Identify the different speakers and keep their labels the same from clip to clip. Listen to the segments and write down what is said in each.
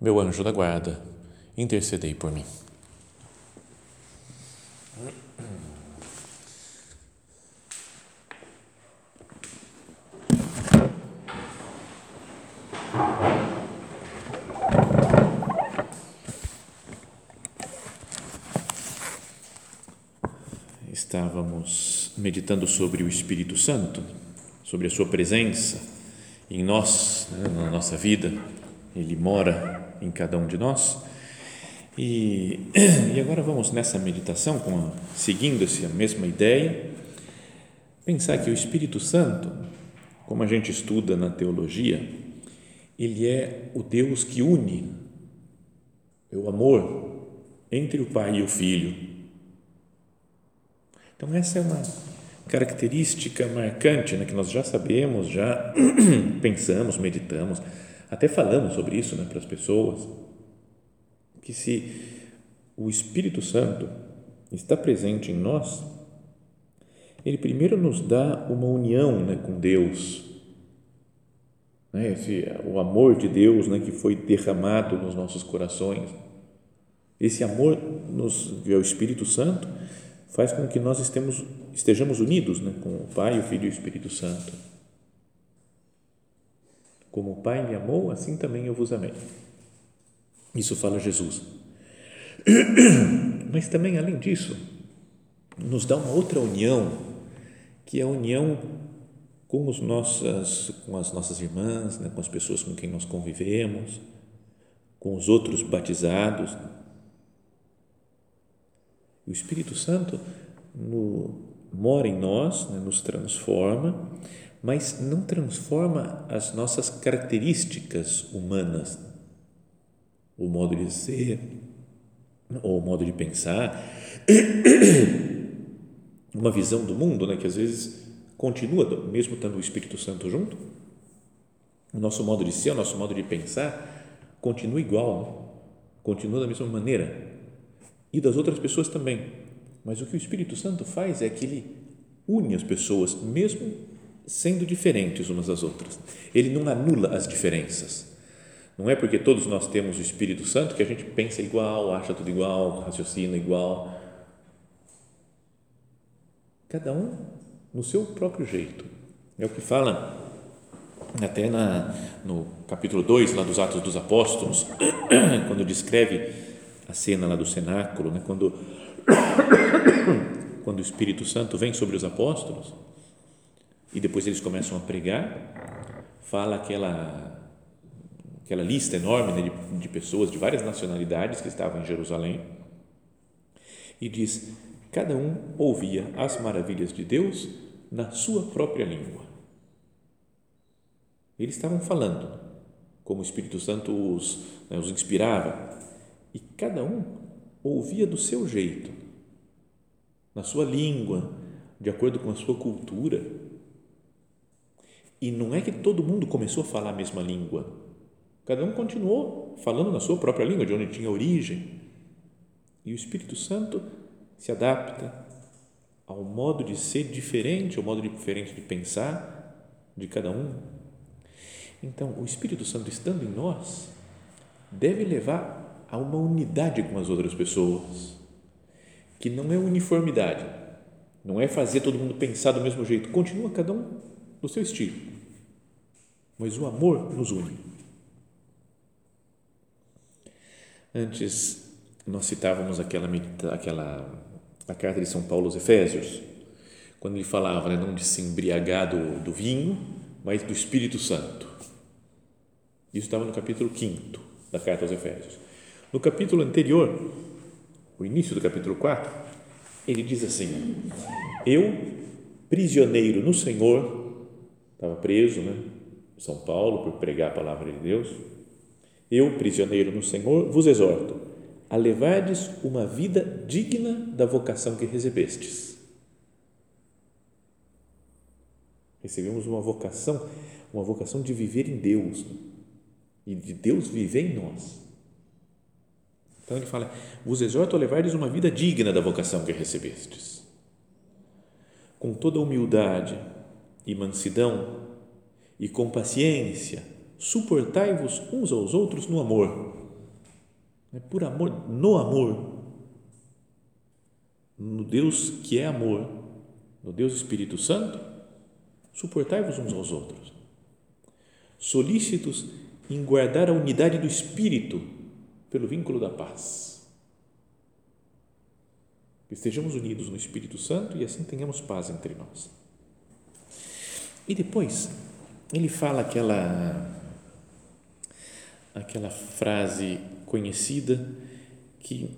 Speaker 1: meu anjo da guarda, intercedei por mim. Estávamos meditando sobre o Espírito Santo, sobre a sua presença em nós, né, na nossa vida, Ele mora em cada um de nós. E, e agora vamos nessa meditação, a, seguindo essa mesma ideia, pensar que o Espírito Santo, como a gente estuda na teologia, ele é o Deus que une o amor entre o Pai e o Filho. Então, essa é uma característica marcante, né, que nós já sabemos, já pensamos, meditamos, até falamos sobre isso né, para as pessoas, que se o Espírito Santo está presente em nós, ele primeiro nos dá uma união né, com Deus, né, esse, o amor de Deus né, que foi derramado nos nossos corações, esse amor nos, é o Espírito Santo faz com que nós estemos, estejamos unidos né, com o Pai, o Filho e o Espírito Santo. Como o Pai me amou, assim também eu vos amei. Isso fala Jesus. Mas também, além disso, nos dá uma outra união, que é a união com, os nossas, com as nossas irmãs, né, com as pessoas com quem nós convivemos, com os outros batizados, o Espírito Santo no, mora em nós, né, nos transforma, mas não transforma as nossas características humanas, o modo de ser, ou o modo de pensar, uma visão do mundo, né, que às vezes continua, mesmo estando o Espírito Santo junto, o nosso modo de ser, o nosso modo de pensar continua igual, continua da mesma maneira, e das outras pessoas também. Mas o que o Espírito Santo faz é que ele une as pessoas, mesmo sendo diferentes umas das outras. Ele não anula as diferenças. Não é porque todos nós temos o Espírito Santo que a gente pensa igual, acha tudo igual, raciocina igual. Cada um no seu próprio jeito. É o que fala até na, no capítulo 2, lá dos Atos dos Apóstolos, quando descreve a cena lá do cenáculo, né? quando, quando o Espírito Santo vem sobre os apóstolos e depois eles começam a pregar, fala aquela aquela lista enorme né, de, de pessoas de várias nacionalidades que estavam em Jerusalém e diz cada um ouvia as maravilhas de Deus na sua própria língua. Eles estavam falando como o Espírito Santo os, né, os inspirava e cada um ouvia do seu jeito, na sua língua, de acordo com a sua cultura. E não é que todo mundo começou a falar a mesma língua. Cada um continuou falando na sua própria língua, de onde tinha origem. E o Espírito Santo se adapta ao modo de ser diferente, ao modo diferente de pensar de cada um. Então, o Espírito Santo estando em nós, deve levar a uma unidade com as outras pessoas, que não é uniformidade, não é fazer todo mundo pensar do mesmo jeito, continua cada um no seu estilo, mas o amor nos une. Antes nós citávamos aquela aquela a carta de São Paulo aos Efésios, quando ele falava né, não de se embriagar do, do vinho, mas do Espírito Santo. Isso estava no capítulo 5 da carta aos Efésios. No capítulo anterior, o início do capítulo 4, ele diz assim: Eu, prisioneiro no Senhor, estava preso, né? São Paulo, por pregar a palavra de Deus, eu, prisioneiro no Senhor, vos exorto a levardes uma vida digna da vocação que recebestes. Recebemos uma vocação, uma vocação de viver em Deus e de Deus viver em nós. Então ele fala: vos exorto a levardes uma vida digna da vocação que recebestes. Com toda humildade e mansidão e com paciência, suportai-vos uns aos outros no amor. É por amor, no amor. No Deus que é amor, no Deus Espírito Santo, suportai-vos uns aos outros. Solícitos em guardar a unidade do Espírito pelo vínculo da paz. Que estejamos unidos no Espírito Santo e assim tenhamos paz entre nós. E depois, ele fala aquela aquela frase conhecida que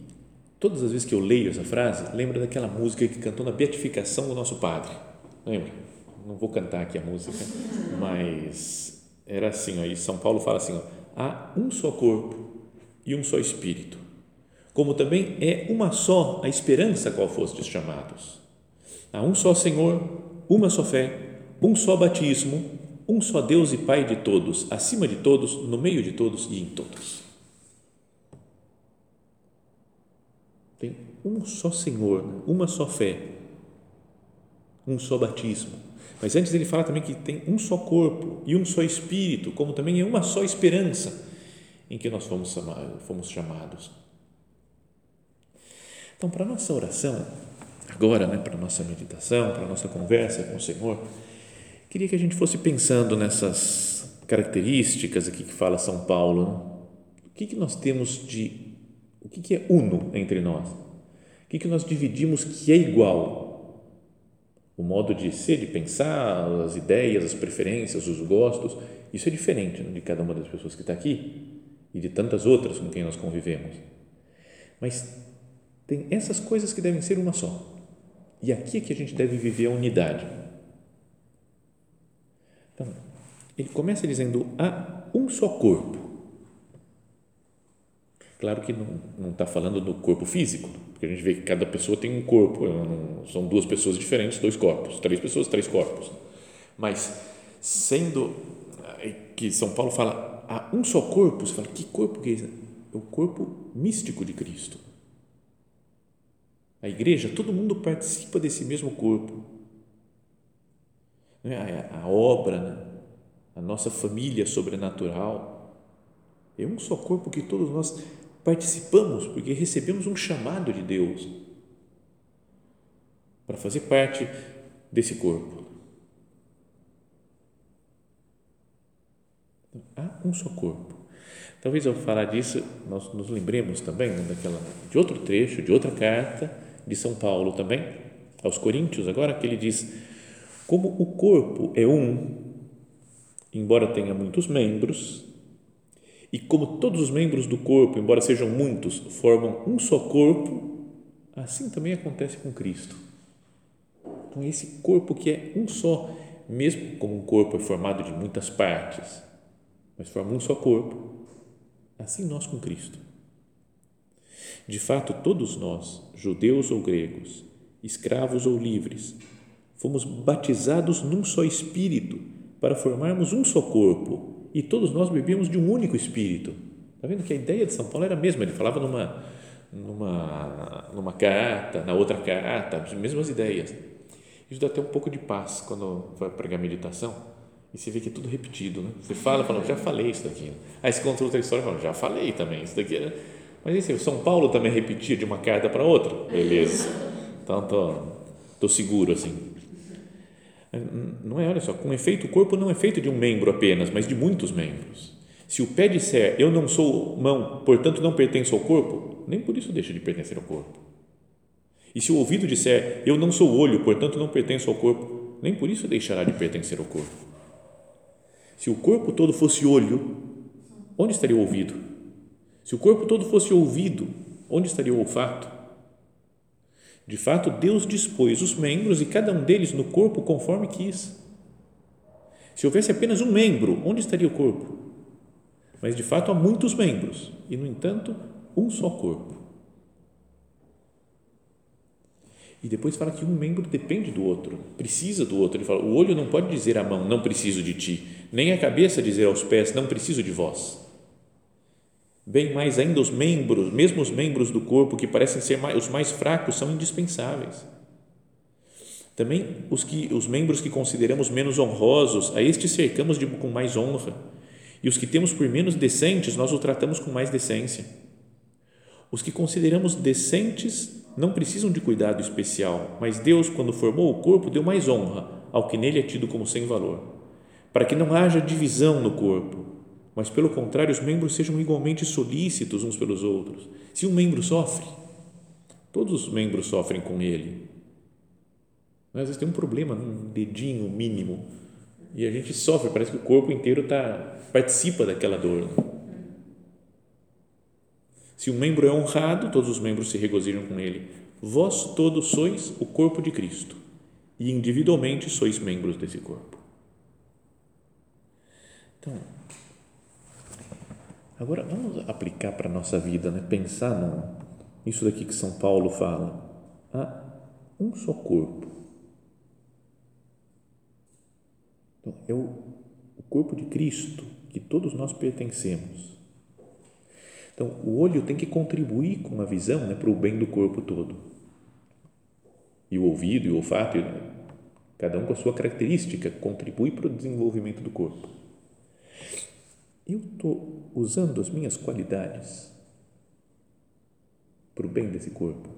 Speaker 1: todas as vezes que eu leio essa frase, lembra daquela música que cantou na beatificação do nosso padre. Lembra? Não vou cantar aqui a música, mas era assim, e São Paulo fala assim, ó, há um só corpo e um só Espírito, como também é uma só a esperança a qual fostes chamados. Há um só Senhor, uma só fé, um só batismo, um só Deus e Pai de todos, acima de todos, no meio de todos e em todos. Tem um só Senhor, uma só fé, um só batismo. Mas antes ele fala também que tem um só corpo e um só Espírito, como também é uma só esperança em que nós fomos, fomos chamados. Então, para a nossa oração, agora, né, para a nossa meditação, para a nossa conversa com o Senhor, queria que a gente fosse pensando nessas características aqui que fala São Paulo. Né? O que, que nós temos de. O que, que é uno entre nós? O que, que nós dividimos que é igual? O modo de ser, de pensar, as ideias, as preferências, os gostos, isso é diferente né, de cada uma das pessoas que está aqui e de tantas outras com quem nós convivemos. Mas tem essas coisas que devem ser uma só. E aqui é que a gente deve viver a unidade. Ele começa dizendo: há um só corpo. Claro que não está falando do corpo físico, porque a gente vê que cada pessoa tem um corpo, são duas pessoas diferentes, dois corpos, três pessoas, três corpos. Mas, sendo que São Paulo fala há um só corpo, você fala, que corpo que é esse? É o corpo místico de Cristo. A igreja, todo mundo participa desse mesmo corpo. É? A, obra, né? a nossa família sobrenatural, é um só corpo que todos nós participamos, porque recebemos um chamado de Deus para fazer parte desse corpo. Há um só corpo. Talvez ao falar disso, nós nos lembremos também né, daquela, de outro trecho, de outra carta de São Paulo também, aos Coríntios, agora que ele diz: Como o corpo é um, embora tenha muitos membros, e como todos os membros do corpo, embora sejam muitos, formam um só corpo, assim também acontece com Cristo. Então, esse corpo que é um só, mesmo como um corpo é formado de muitas partes, mas formam um só corpo, assim nós com Cristo. De fato, todos nós, judeus ou gregos, escravos ou livres, fomos batizados num só espírito para formarmos um só corpo e todos nós bebemos de um único espírito. Está vendo que a ideia de São Paulo era a mesma, ele falava numa, numa, numa carta, na outra carta, as mesmas ideias. Isso dá até um pouco de paz quando vai pregar meditação e você vê que é tudo repetido, né? Você fala, fala, já falei isso daqui. Aí você conta outra história, fala, já falei também isso daqui. Né? Mas esse, o São Paulo também repetia de uma carta para outra, beleza? Então tô, tô seguro assim. Não é, olha só, com efeito o corpo não é feito de um membro apenas, mas de muitos membros. Se o pé disser eu não sou mão, portanto não pertenço ao corpo, nem por isso deixa de pertencer ao corpo. E se o ouvido disser eu não sou olho, portanto não pertenço ao corpo, nem por isso deixará de pertencer ao corpo. Se o corpo todo fosse olho, onde estaria o ouvido? Se o corpo todo fosse ouvido, onde estaria o olfato? De fato, Deus dispôs os membros e cada um deles no corpo conforme quis. Se houvesse apenas um membro, onde estaria o corpo? Mas de fato há muitos membros e, no entanto, um só corpo. E depois fala que um membro depende do outro, precisa do outro. Ele fala: o olho não pode dizer à mão, não preciso de ti, nem a cabeça dizer aos pés, não preciso de vós. Bem mais ainda, os membros, mesmo os membros do corpo que parecem ser mais, os mais fracos, são indispensáveis. Também os, que, os membros que consideramos menos honrosos, a estes cercamos de, com mais honra, e os que temos por menos decentes, nós o tratamos com mais decência. Os que consideramos decentes não precisam de cuidado especial, mas Deus, quando formou o corpo, deu mais honra ao que nele é tido como sem valor, para que não haja divisão no corpo, mas pelo contrário, os membros sejam igualmente solícitos uns pelos outros. Se um membro sofre, todos os membros sofrem com ele. Às vezes tem um problema num dedinho mínimo e a gente sofre, parece que o corpo inteiro tá, participa daquela dor. Se um membro é honrado, todos os membros se regozijam com ele. Vós todos sois o corpo de Cristo e individualmente sois membros desse corpo. Então, agora vamos aplicar para a nossa vida, né? pensar no, isso daqui que São Paulo fala. Há um só corpo. Então, é o, o corpo de Cristo que todos nós pertencemos. Então, o olho tem que contribuir com a visão né, para o bem do corpo todo. E o ouvido e o olfato, cada um com a sua característica, contribui para o desenvolvimento do corpo. Eu estou usando as minhas qualidades para o bem desse corpo,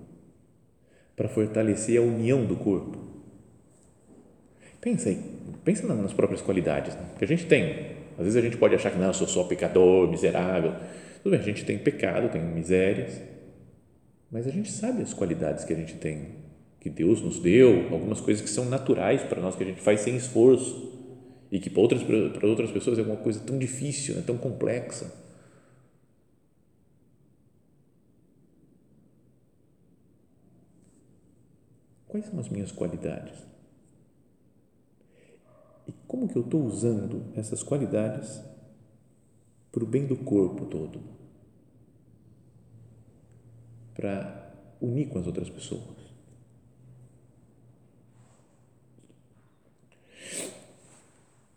Speaker 1: para fortalecer a união do corpo. Pensa aí, pensa nas próprias qualidades né, que a gente tem. Às vezes a gente pode achar que não, eu sou só pecador, miserável tudo bem, a gente tem pecado, tem misérias, mas a gente sabe as qualidades que a gente tem, que Deus nos deu, algumas coisas que são naturais para nós, que a gente faz sem esforço e que para outras, para outras pessoas é uma coisa tão difícil, né, tão complexa. Quais são as minhas qualidades? E como que eu estou usando essas qualidades para o bem do corpo todo, para unir com as outras pessoas.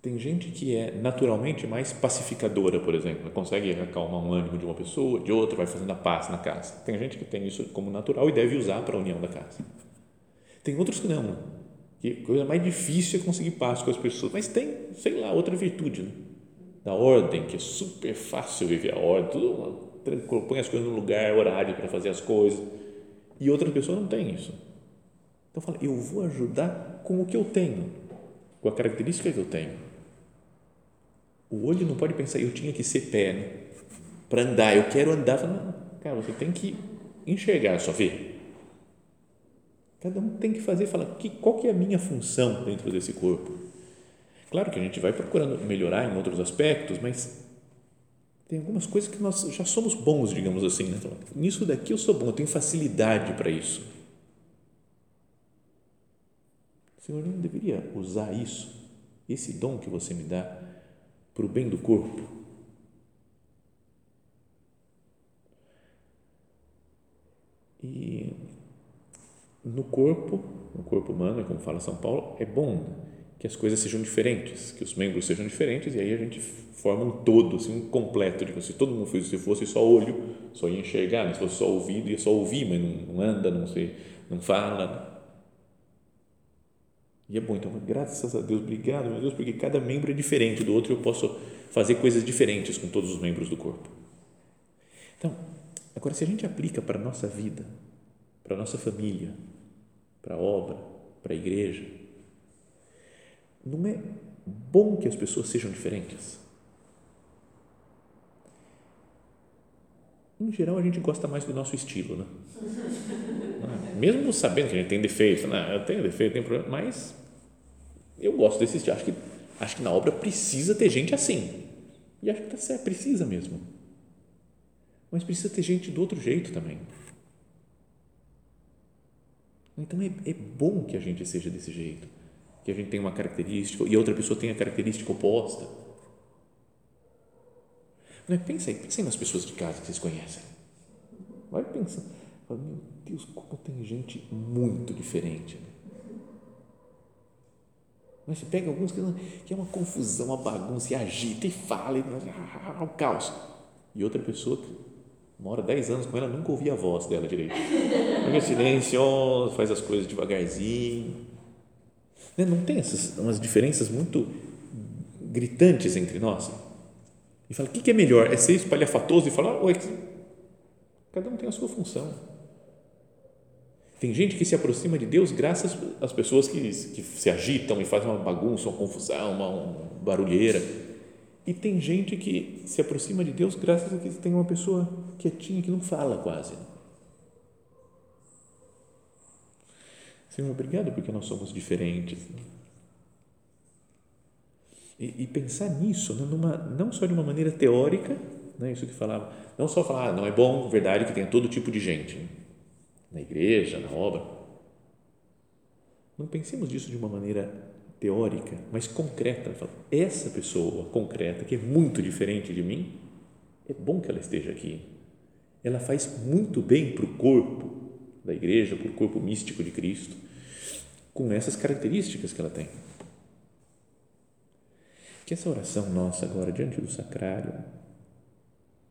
Speaker 1: Tem gente que é naturalmente mais pacificadora, por exemplo, consegue acalmar um ânimo de uma pessoa, de outra, vai fazendo a paz na casa. Tem gente que tem isso como natural e deve usar para a união da casa. Tem outros que não, que coisa mais difícil é conseguir paz com as pessoas, mas tem, sei lá, outra virtude. Né? da ordem, que é super fácil viver a ordem, tudo, põe as coisas no lugar, horário para fazer as coisas, e outra pessoa não tem isso. Então fala, eu vou ajudar com o que eu tenho, com a característica que eu tenho. O olho não pode pensar, eu tinha que ser pé né? para andar, eu quero andar. Não, cara, você tem que enxergar, só ver. Cada um tem que fazer, falar, que, qual que é a minha função dentro desse corpo? Claro que a gente vai procurando melhorar em outros aspectos, mas tem algumas coisas que nós já somos bons, digamos assim. Né? Nisso daqui eu sou bom, eu tenho facilidade para isso. O Senhor não deveria usar isso, esse dom que você me dá, para o bem do corpo. E no corpo, no corpo humano, como fala São Paulo, é bom que as coisas sejam diferentes, que os membros sejam diferentes e aí a gente forma um todo, assim, um completo. Tipo, se todo mundo fosse, se fosse só olho, só ia enxergar, se fosse só ouvido, ia só ouvir, mas não, não anda, não, sei, não fala. E é bom, então, graças a Deus, obrigado, meu Deus, porque cada membro é diferente do outro e eu posso fazer coisas diferentes com todos os membros do corpo. Então, agora, se a gente aplica para a nossa vida, para a nossa família, para a obra, para a igreja, não é bom que as pessoas sejam diferentes? Em geral, a gente gosta mais do nosso estilo, né? Mesmo sabendo que a gente tem defeito, né? eu tenho defeito, tenho problema, mas eu gosto desse estilo. Acho que, acho que na obra precisa ter gente assim. E acho que está certo, precisa mesmo. Mas precisa ter gente do outro jeito também. Então é, é bom que a gente seja desse jeito que a gente tem uma característica e outra pessoa tem a característica oposta. É? Pensa aí, pensa aí nas pessoas de casa que vocês conhecem. Vai pensando. Fala, meu Deus, como tem gente muito diferente. Né? Mas você pega alguns que, que é uma confusão, uma bagunça, e agita e fala, e ah, o caos. E outra pessoa que mora 10 anos com ela, nunca ouvia a voz dela direito. Fica silencioso, faz as coisas devagarzinho. Né? Não tem essas umas diferenças muito gritantes entre nós? E fala, o que é melhor? É ser espalhafatoso e falar, oi, cada um tem a sua função. Tem gente que se aproxima de Deus graças às pessoas que, que se agitam e fazem uma bagunça, uma confusão, uma, uma barulheira. E tem gente que se aproxima de Deus graças a que tem uma pessoa quietinha que não fala quase. Senhor, obrigado porque nós somos diferentes. E, e pensar nisso, né, numa, não só de uma maneira teórica, né, isso que falava, não só falar, ah, não é bom, verdade, que tenha todo tipo de gente na igreja, na obra. Não pensemos disso de uma maneira teórica, mas concreta. Essa pessoa concreta, que é muito diferente de mim, é bom que ela esteja aqui. Ela faz muito bem para o corpo da igreja, para o corpo místico de Cristo, com essas características que ela tem. Que essa oração nossa agora, diante do sacrário,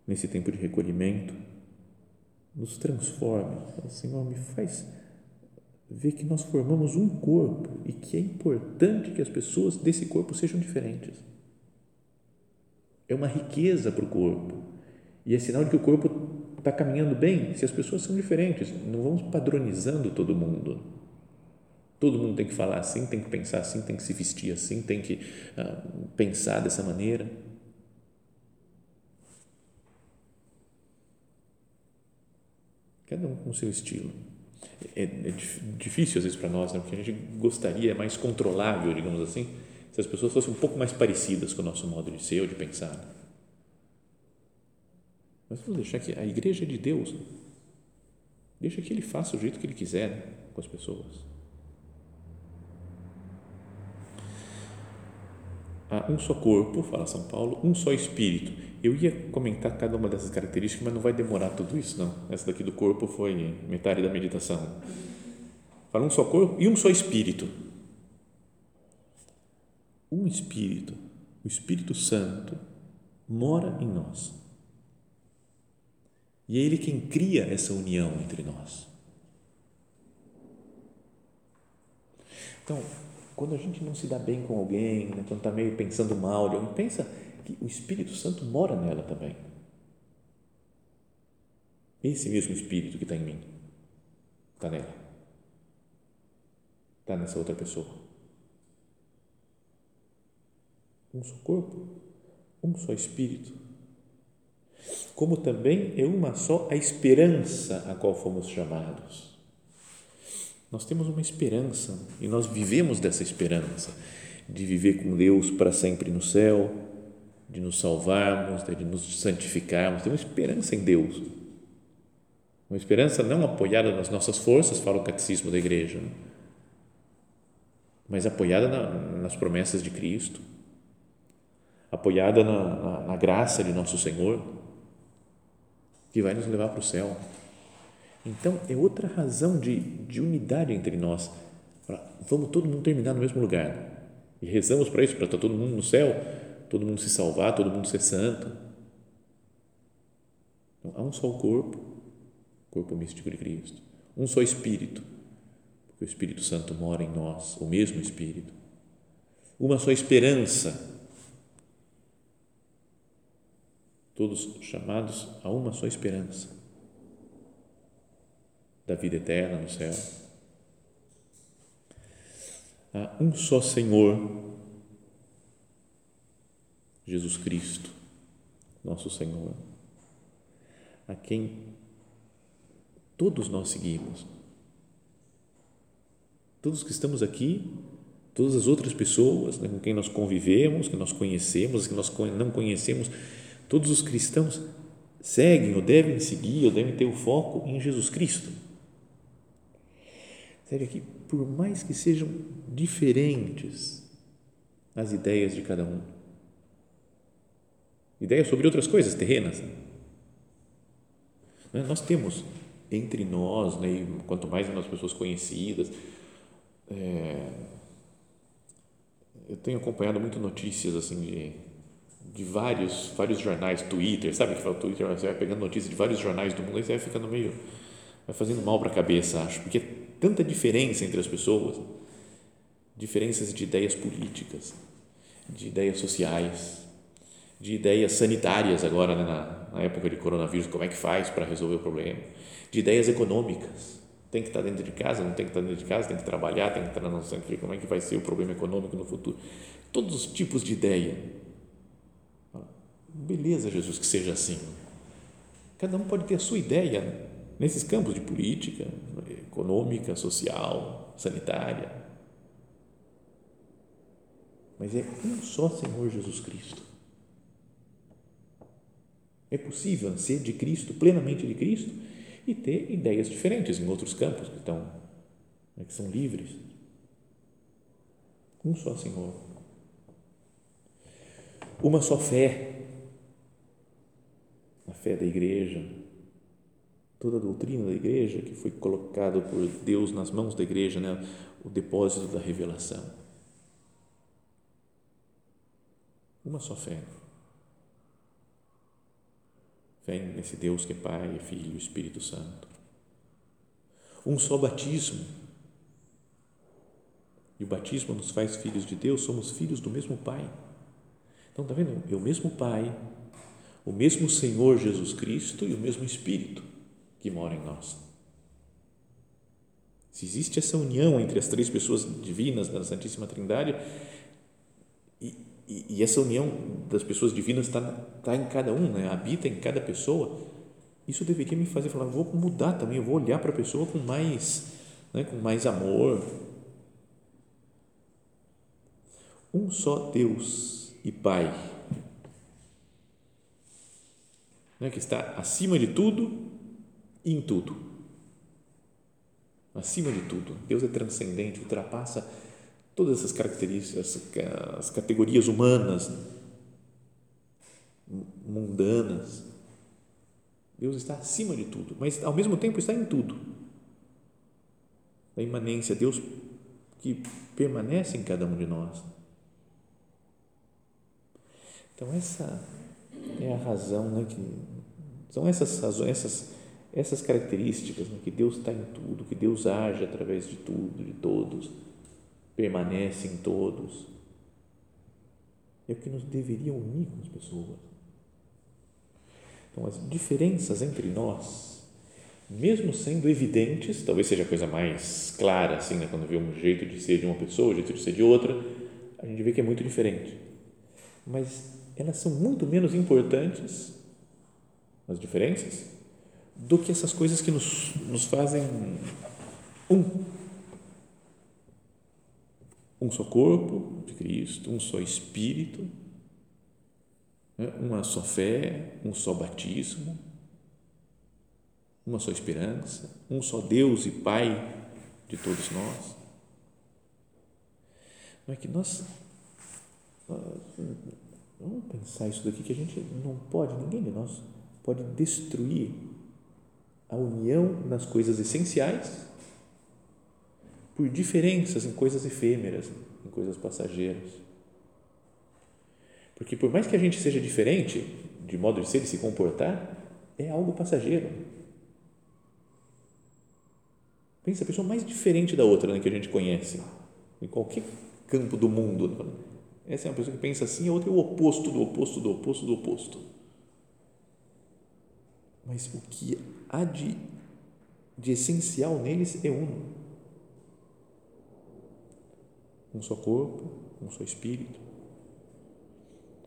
Speaker 1: nesse tempo de recolhimento, nos transforme. Senhor, me faz ver que nós formamos um corpo e que é importante que as pessoas desse corpo sejam diferentes. É uma riqueza para o corpo e é sinal de que o corpo está caminhando bem se as pessoas são diferentes. Não vamos padronizando todo mundo. Todo mundo tem que falar assim, tem que pensar assim, tem que se vestir assim, tem que uh, pensar dessa maneira. Cada um com seu estilo. É, é difícil às vezes para nós, né? porque a gente gostaria, é mais controlável, digamos assim, se as pessoas fossem um pouco mais parecidas com o nosso modo de ser ou de pensar. Mas vamos deixar que a igreja é de Deus. Né? Deixa que Ele faça o jeito que Ele quiser né? com as pessoas. Há um só corpo, fala São Paulo, um só espírito eu ia comentar cada uma dessas características, mas não vai demorar tudo isso, não. Essa daqui do corpo foi metade da meditação. Fala um só corpo e um só espírito. Um espírito, o Espírito Santo, mora em nós. E é Ele quem cria essa união entre nós. Então, quando a gente não se dá bem com alguém, né, quando está meio pensando mal de alguém, pensa que o Espírito Santo mora nela também. Esse mesmo Espírito que está em mim está nela, está nessa outra pessoa. Um só corpo, um só Espírito. Como também é uma só a esperança a qual fomos chamados. Nós temos uma esperança e nós vivemos dessa esperança de viver com Deus para sempre no céu, de nos salvarmos, de nos santificarmos, temos esperança em Deus. Uma esperança não apoiada nas nossas forças, fala o catecismo da igreja, né? mas apoiada na, nas promessas de Cristo, apoiada na, na, na graça de nosso Senhor, que vai nos levar para o céu. Então, é outra razão de, de unidade entre nós. Vamos todo mundo terminar no mesmo lugar. E rezamos para isso, para estar todo mundo no céu todo mundo se salvar, todo mundo ser santo. Então, há um só corpo, corpo místico de Cristo, um só Espírito, porque o Espírito Santo mora em nós, o mesmo Espírito. Uma só esperança, todos chamados a uma só esperança da vida eterna no céu. Há um só Senhor, Jesus Cristo, nosso Senhor, a quem todos nós seguimos. Todos que estamos aqui, todas as outras pessoas né, com quem nós convivemos, que nós conhecemos, que nós não conhecemos, todos os cristãos seguem ou devem seguir ou devem ter o foco em Jesus Cristo. Sério, que por mais que sejam diferentes as ideias de cada um, ideias sobre outras coisas terrenas, né? nós temos entre nós, né, e quanto mais nas pessoas conhecidas, é, eu tenho acompanhado muito notícias assim de, de vários vários jornais, Twitter, sabe que fala Twitter, você vai pegando notícias de vários jornais do mundo e você vai ficando meio vai fazendo mal para a cabeça, acho, porque é tanta diferença entre as pessoas, diferenças de ideias políticas, de ideias sociais, de ideias sanitárias agora né, na, na época de coronavírus, como é que faz para resolver o problema, de ideias econômicas, tem que estar dentro de casa, não tem que estar dentro de casa, tem que trabalhar, tem que estar não sei o como é que vai ser o problema econômico no futuro, todos os tipos de ideia. Beleza, Jesus, que seja assim. Cada um pode ter a sua ideia nesses campos de política, econômica, social, sanitária. Mas é um só Senhor Jesus Cristo. É possível ser de Cristo, plenamente de Cristo, e ter ideias diferentes em outros campos que estão né, que são livres. Um só Senhor. Uma só fé. A fé da igreja, toda a doutrina da igreja que foi colocado por Deus nas mãos da igreja, né? o depósito da revelação. Uma só fé. Fé nesse Deus que é Pai, Filho e Espírito Santo. Um só batismo. E o batismo nos faz filhos de Deus, somos filhos do mesmo Pai. Então, está vendo? É o mesmo Pai, o mesmo Senhor Jesus Cristo e o mesmo Espírito que mora em nós. Se existe essa união entre as três pessoas divinas da Santíssima Trindade, e, e, e essa união das pessoas divinas está, está em cada um, né? habita em cada pessoa, isso deveria me fazer falar, vou mudar também, vou olhar para a pessoa com mais, né, com mais amor. Um só Deus e Pai, né, que está acima de tudo em tudo. Acima de tudo, Deus é transcendente, ultrapassa todas essas características, as categorias humanas, mundanas. Deus está acima de tudo, mas ao mesmo tempo está em tudo. A imanência, Deus que permanece em cada um de nós. Então, essa é a razão, né, que são essas razões, essas essas características, né, que Deus está em tudo, que Deus age através de tudo, de todos, permanece em todos, é o que nos deveria unir com as pessoas. Então, as diferenças entre nós, mesmo sendo evidentes, talvez seja a coisa mais clara, assim, né, quando vê um jeito de ser de uma pessoa, um jeito de ser de outra, a gente vê que é muito diferente. Mas elas são muito menos importantes, as diferenças, do que essas coisas que nos, nos fazem um. Um só corpo de Cristo, um só Espírito, né? uma só fé, um só batismo, uma só esperança, um só Deus e Pai de todos nós. Não é que nós. Vamos pensar isso daqui, que a gente não pode, ninguém de nós pode destruir a união nas coisas essenciais por diferenças em coisas efêmeras, em coisas passageiras. Porque por mais que a gente seja diferente de modo de ser e se comportar, é algo passageiro. Pensa a pessoa mais diferente da outra né, que a gente conhece, em qualquer campo do mundo. Essa é uma pessoa que pensa assim, a outra é o oposto do oposto do oposto do oposto. Mas o que há de, de essencial neles é um. Um só corpo, um só espírito,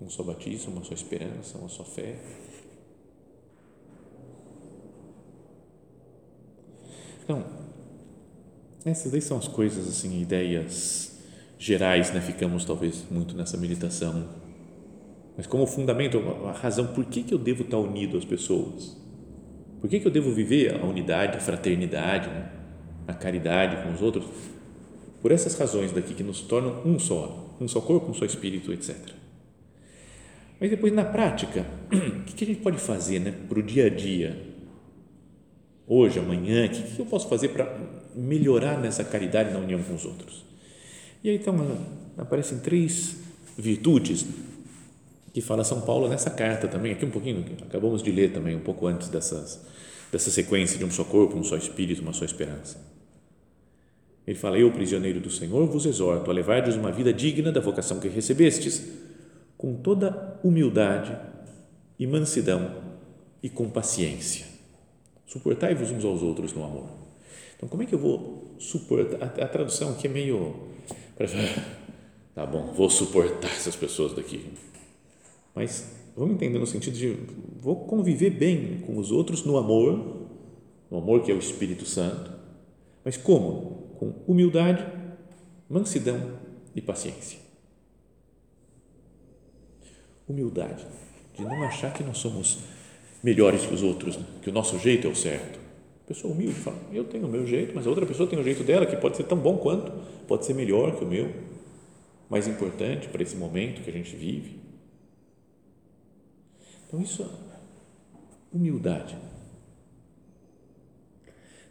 Speaker 1: um só batismo, uma só esperança, uma só fé. Então, essas daí são as coisas, assim, ideias gerais, né? Ficamos talvez muito nessa meditação. Mas como fundamento, a razão, por que, que eu devo estar unido às pessoas? Por que, que eu devo viver a unidade, a fraternidade, né? a caridade com os outros? por essas razões daqui que nos tornam um só, um só corpo, um só espírito, etc. Mas depois, na prática, o que a gente pode fazer né, para o dia a dia? Hoje, amanhã, o que eu posso fazer para melhorar nessa caridade na união com os outros? E aí, então, aparecem três virtudes que fala São Paulo nessa carta também, aqui um pouquinho, acabamos de ler também um pouco antes dessas, dessa sequência de um só corpo, um só espírito, uma só esperança. Ele fala: Eu, prisioneiro do Senhor, vos exorto a levardes uma vida digna da vocação que recebestes, com toda humildade e mansidão e com paciência. Suportai-vos uns aos outros no amor. Então, como é que eu vou suportar? A, a tradução aqui é meio. Tá bom, vou suportar essas pessoas daqui mas vamos entender no sentido de vou conviver bem com os outros no amor, no amor que é o Espírito Santo, mas como? Com humildade, mansidão e paciência. Humildade, de não achar que nós somos melhores que os outros, né? que o nosso jeito é o certo. Pessoa humilde fala: Eu tenho o meu jeito, mas a outra pessoa tem o jeito dela, que pode ser tão bom quanto, pode ser melhor que o meu, mais importante para esse momento que a gente vive. Então, isso é humildade.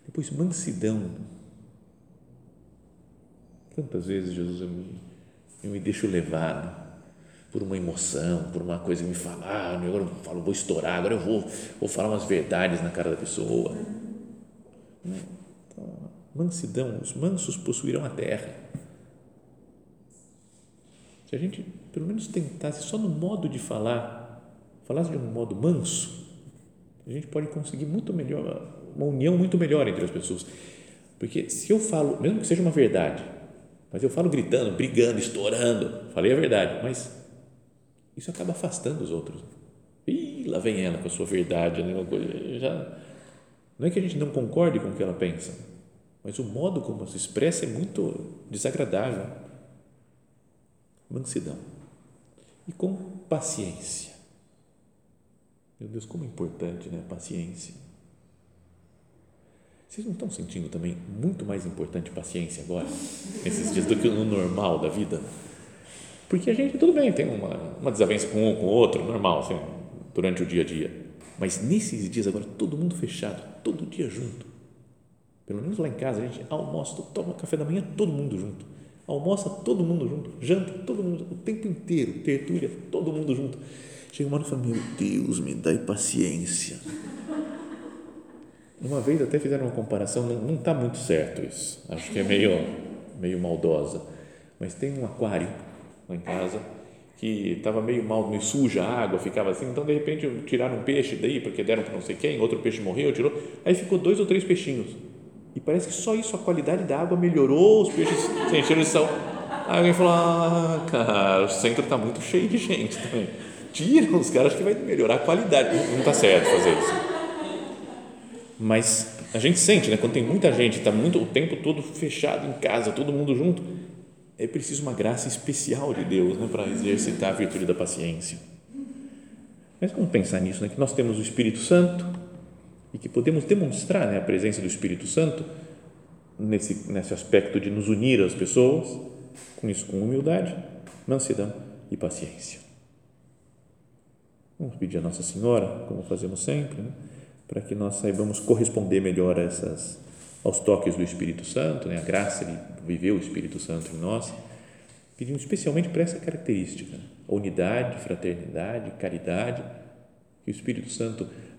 Speaker 1: Depois, mansidão. Quantas vezes, Jesus, eu me, eu me deixo levar por uma emoção, por uma coisa que me falaram, agora eu falo, vou estourar, agora eu vou, vou falar umas verdades na cara da pessoa. Né? Então, mansidão, os mansos possuirão a terra. Se a gente, pelo menos, tentasse só no modo de falar, falasse de um modo manso, a gente pode conseguir muito melhor, uma união muito melhor entre as pessoas. Porque se eu falo, mesmo que seja uma verdade, mas eu falo gritando, brigando, estourando, falei a verdade, mas isso acaba afastando os outros. Ih, lá vem ela com a sua verdade, né? já não é que a gente não concorde com o que ela pensa, mas o modo como ela se expressa é muito desagradável. Mansidão e com paciência. Meu Deus, como é importante, né? Paciência. Vocês não estão sentindo também muito mais importante paciência agora, nesses dias, do que no normal da vida? Porque a gente, tudo bem, tem uma, uma desavença com um com o outro, normal, assim, durante o dia a dia. Mas nesses dias agora, todo mundo fechado, todo dia junto. Pelo menos lá em casa, a gente almoça, toma café da manhã, todo mundo junto. Almoça todo mundo junto, janta todo mundo, o tempo inteiro, tertúlia, todo mundo junto. Chega uma hora e fala, meu Deus, me dá paciência. Uma vez até fizeram uma comparação, não está muito certo isso, acho que é meio, meio maldosa, mas tem um aquário lá em casa que estava meio mal, meio suja a água, ficava assim, então de repente tiraram um peixe daí, porque deram para não sei quem, outro peixe morreu, tirou, aí ficou dois ou três peixinhos, e parece que só isso, a qualidade da água melhorou, os peixes se encheram de sal. Aí alguém falou, ah, cara, o centro está muito cheio de gente também tira os caras, que vai melhorar a qualidade. Não está certo fazer isso. Mas a gente sente, né? Quando tem muita gente, está muito o tempo todo fechado em casa, todo mundo junto, é preciso uma graça especial de Deus, né? Para exercitar a virtude da paciência. Mas vamos pensar nisso, né? Que nós temos o Espírito Santo e que podemos demonstrar né, a presença do Espírito Santo nesse, nesse aspecto de nos unir às pessoas, com isso, com humildade, mansidão e paciência. Vamos pedir a Nossa Senhora, como fazemos sempre, né? para que nós saibamos corresponder melhor a essas, aos toques do Espírito Santo, né? a graça de viver o Espírito Santo em nós. Pedimos especialmente para essa característica, né? unidade, fraternidade, caridade, que o Espírito Santo